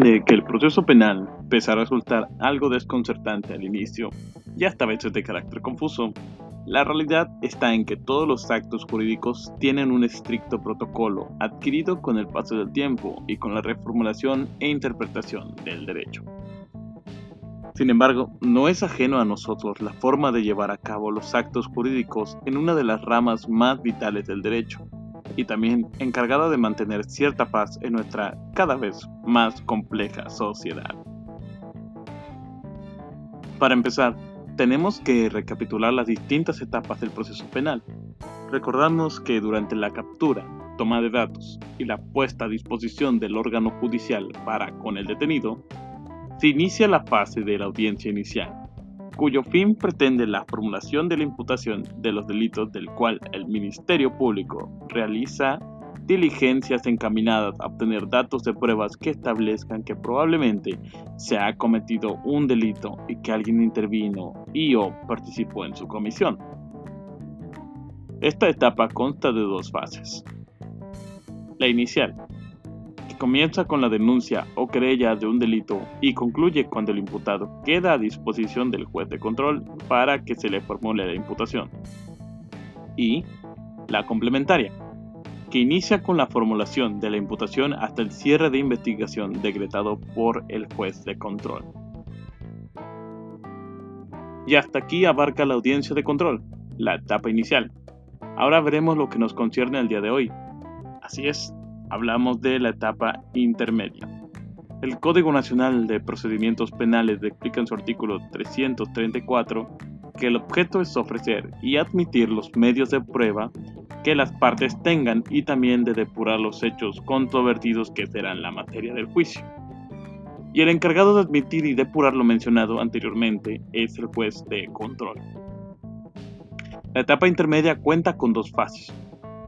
de que el proceso penal, pese a resultar algo desconcertante al inicio y hasta a veces de carácter confuso, la realidad está en que todos los actos jurídicos tienen un estricto protocolo adquirido con el paso del tiempo y con la reformulación e interpretación del derecho. Sin embargo, no es ajeno a nosotros la forma de llevar a cabo los actos jurídicos en una de las ramas más vitales del derecho, y también encargada de mantener cierta paz en nuestra cada vez más compleja sociedad. Para empezar, tenemos que recapitular las distintas etapas del proceso penal. Recordamos que durante la captura, toma de datos y la puesta a disposición del órgano judicial para con el detenido, se inicia la fase de la audiencia inicial, cuyo fin pretende la formulación de la imputación de los delitos del cual el Ministerio Público realiza diligencias encaminadas a obtener datos de pruebas que establezcan que probablemente se ha cometido un delito y que alguien intervino y o participó en su comisión. Esta etapa consta de dos fases. La inicial, comienza con la denuncia o querella de un delito y concluye cuando el imputado queda a disposición del juez de control para que se le formule la imputación. Y la complementaria, que inicia con la formulación de la imputación hasta el cierre de investigación decretado por el juez de control. Y hasta aquí abarca la audiencia de control, la etapa inicial. Ahora veremos lo que nos concierne al día de hoy. Así es, hablamos de la etapa intermedia. El Código Nacional de Procedimientos Penales explica en su artículo 334 que el objeto es ofrecer y admitir los medios de prueba que las partes tengan y también de depurar los hechos controvertidos que serán la materia del juicio. Y el encargado de admitir y depurar lo mencionado anteriormente es el juez de control. La etapa intermedia cuenta con dos fases,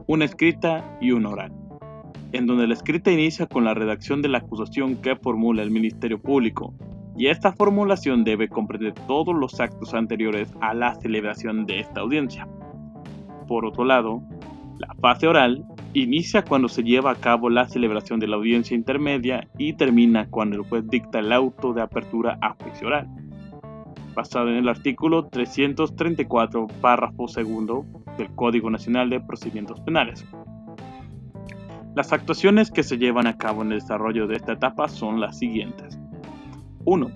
una escrita y una oral, en donde la escrita inicia con la redacción de la acusación que formula el Ministerio Público, y esta formulación debe comprender todos los actos anteriores a la celebración de esta audiencia. Por otro lado, la fase oral inicia cuando se lleva a cabo la celebración de la audiencia intermedia y termina cuando el juez dicta el auto de apertura a juicio oral, basado en el artículo 334, párrafo segundo del Código Nacional de Procedimientos Penales. Las actuaciones que se llevan a cabo en el desarrollo de esta etapa son las siguientes. 1.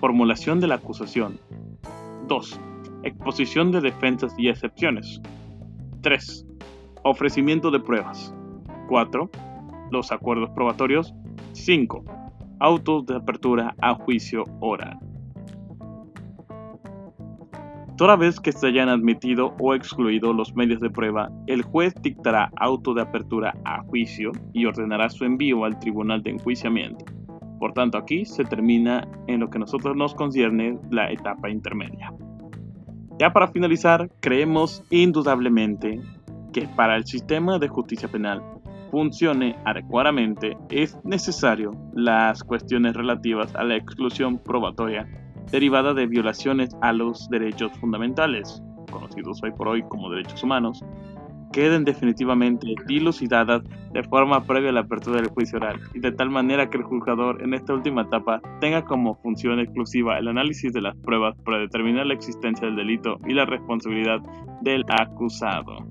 Formulación de la acusación. 2. Exposición de defensas y excepciones. 3. Ofrecimiento de pruebas. 4. Los acuerdos probatorios. 5. Autos de apertura a juicio oral. Toda vez que se hayan admitido o excluido los medios de prueba, el juez dictará auto de apertura a juicio y ordenará su envío al tribunal de enjuiciamiento. Por tanto, aquí se termina en lo que a nosotros nos concierne la etapa intermedia. Ya para finalizar, creemos indudablemente que para el sistema de justicia penal funcione adecuadamente es necesario las cuestiones relativas a la exclusión probatoria derivada de violaciones a los derechos fundamentales, conocidos hoy por hoy como derechos humanos, queden definitivamente dilucidadas de forma previa a la apertura del juicio oral y de tal manera que el juzgador en esta última etapa tenga como función exclusiva el análisis de las pruebas para determinar la existencia del delito y la responsabilidad del acusado.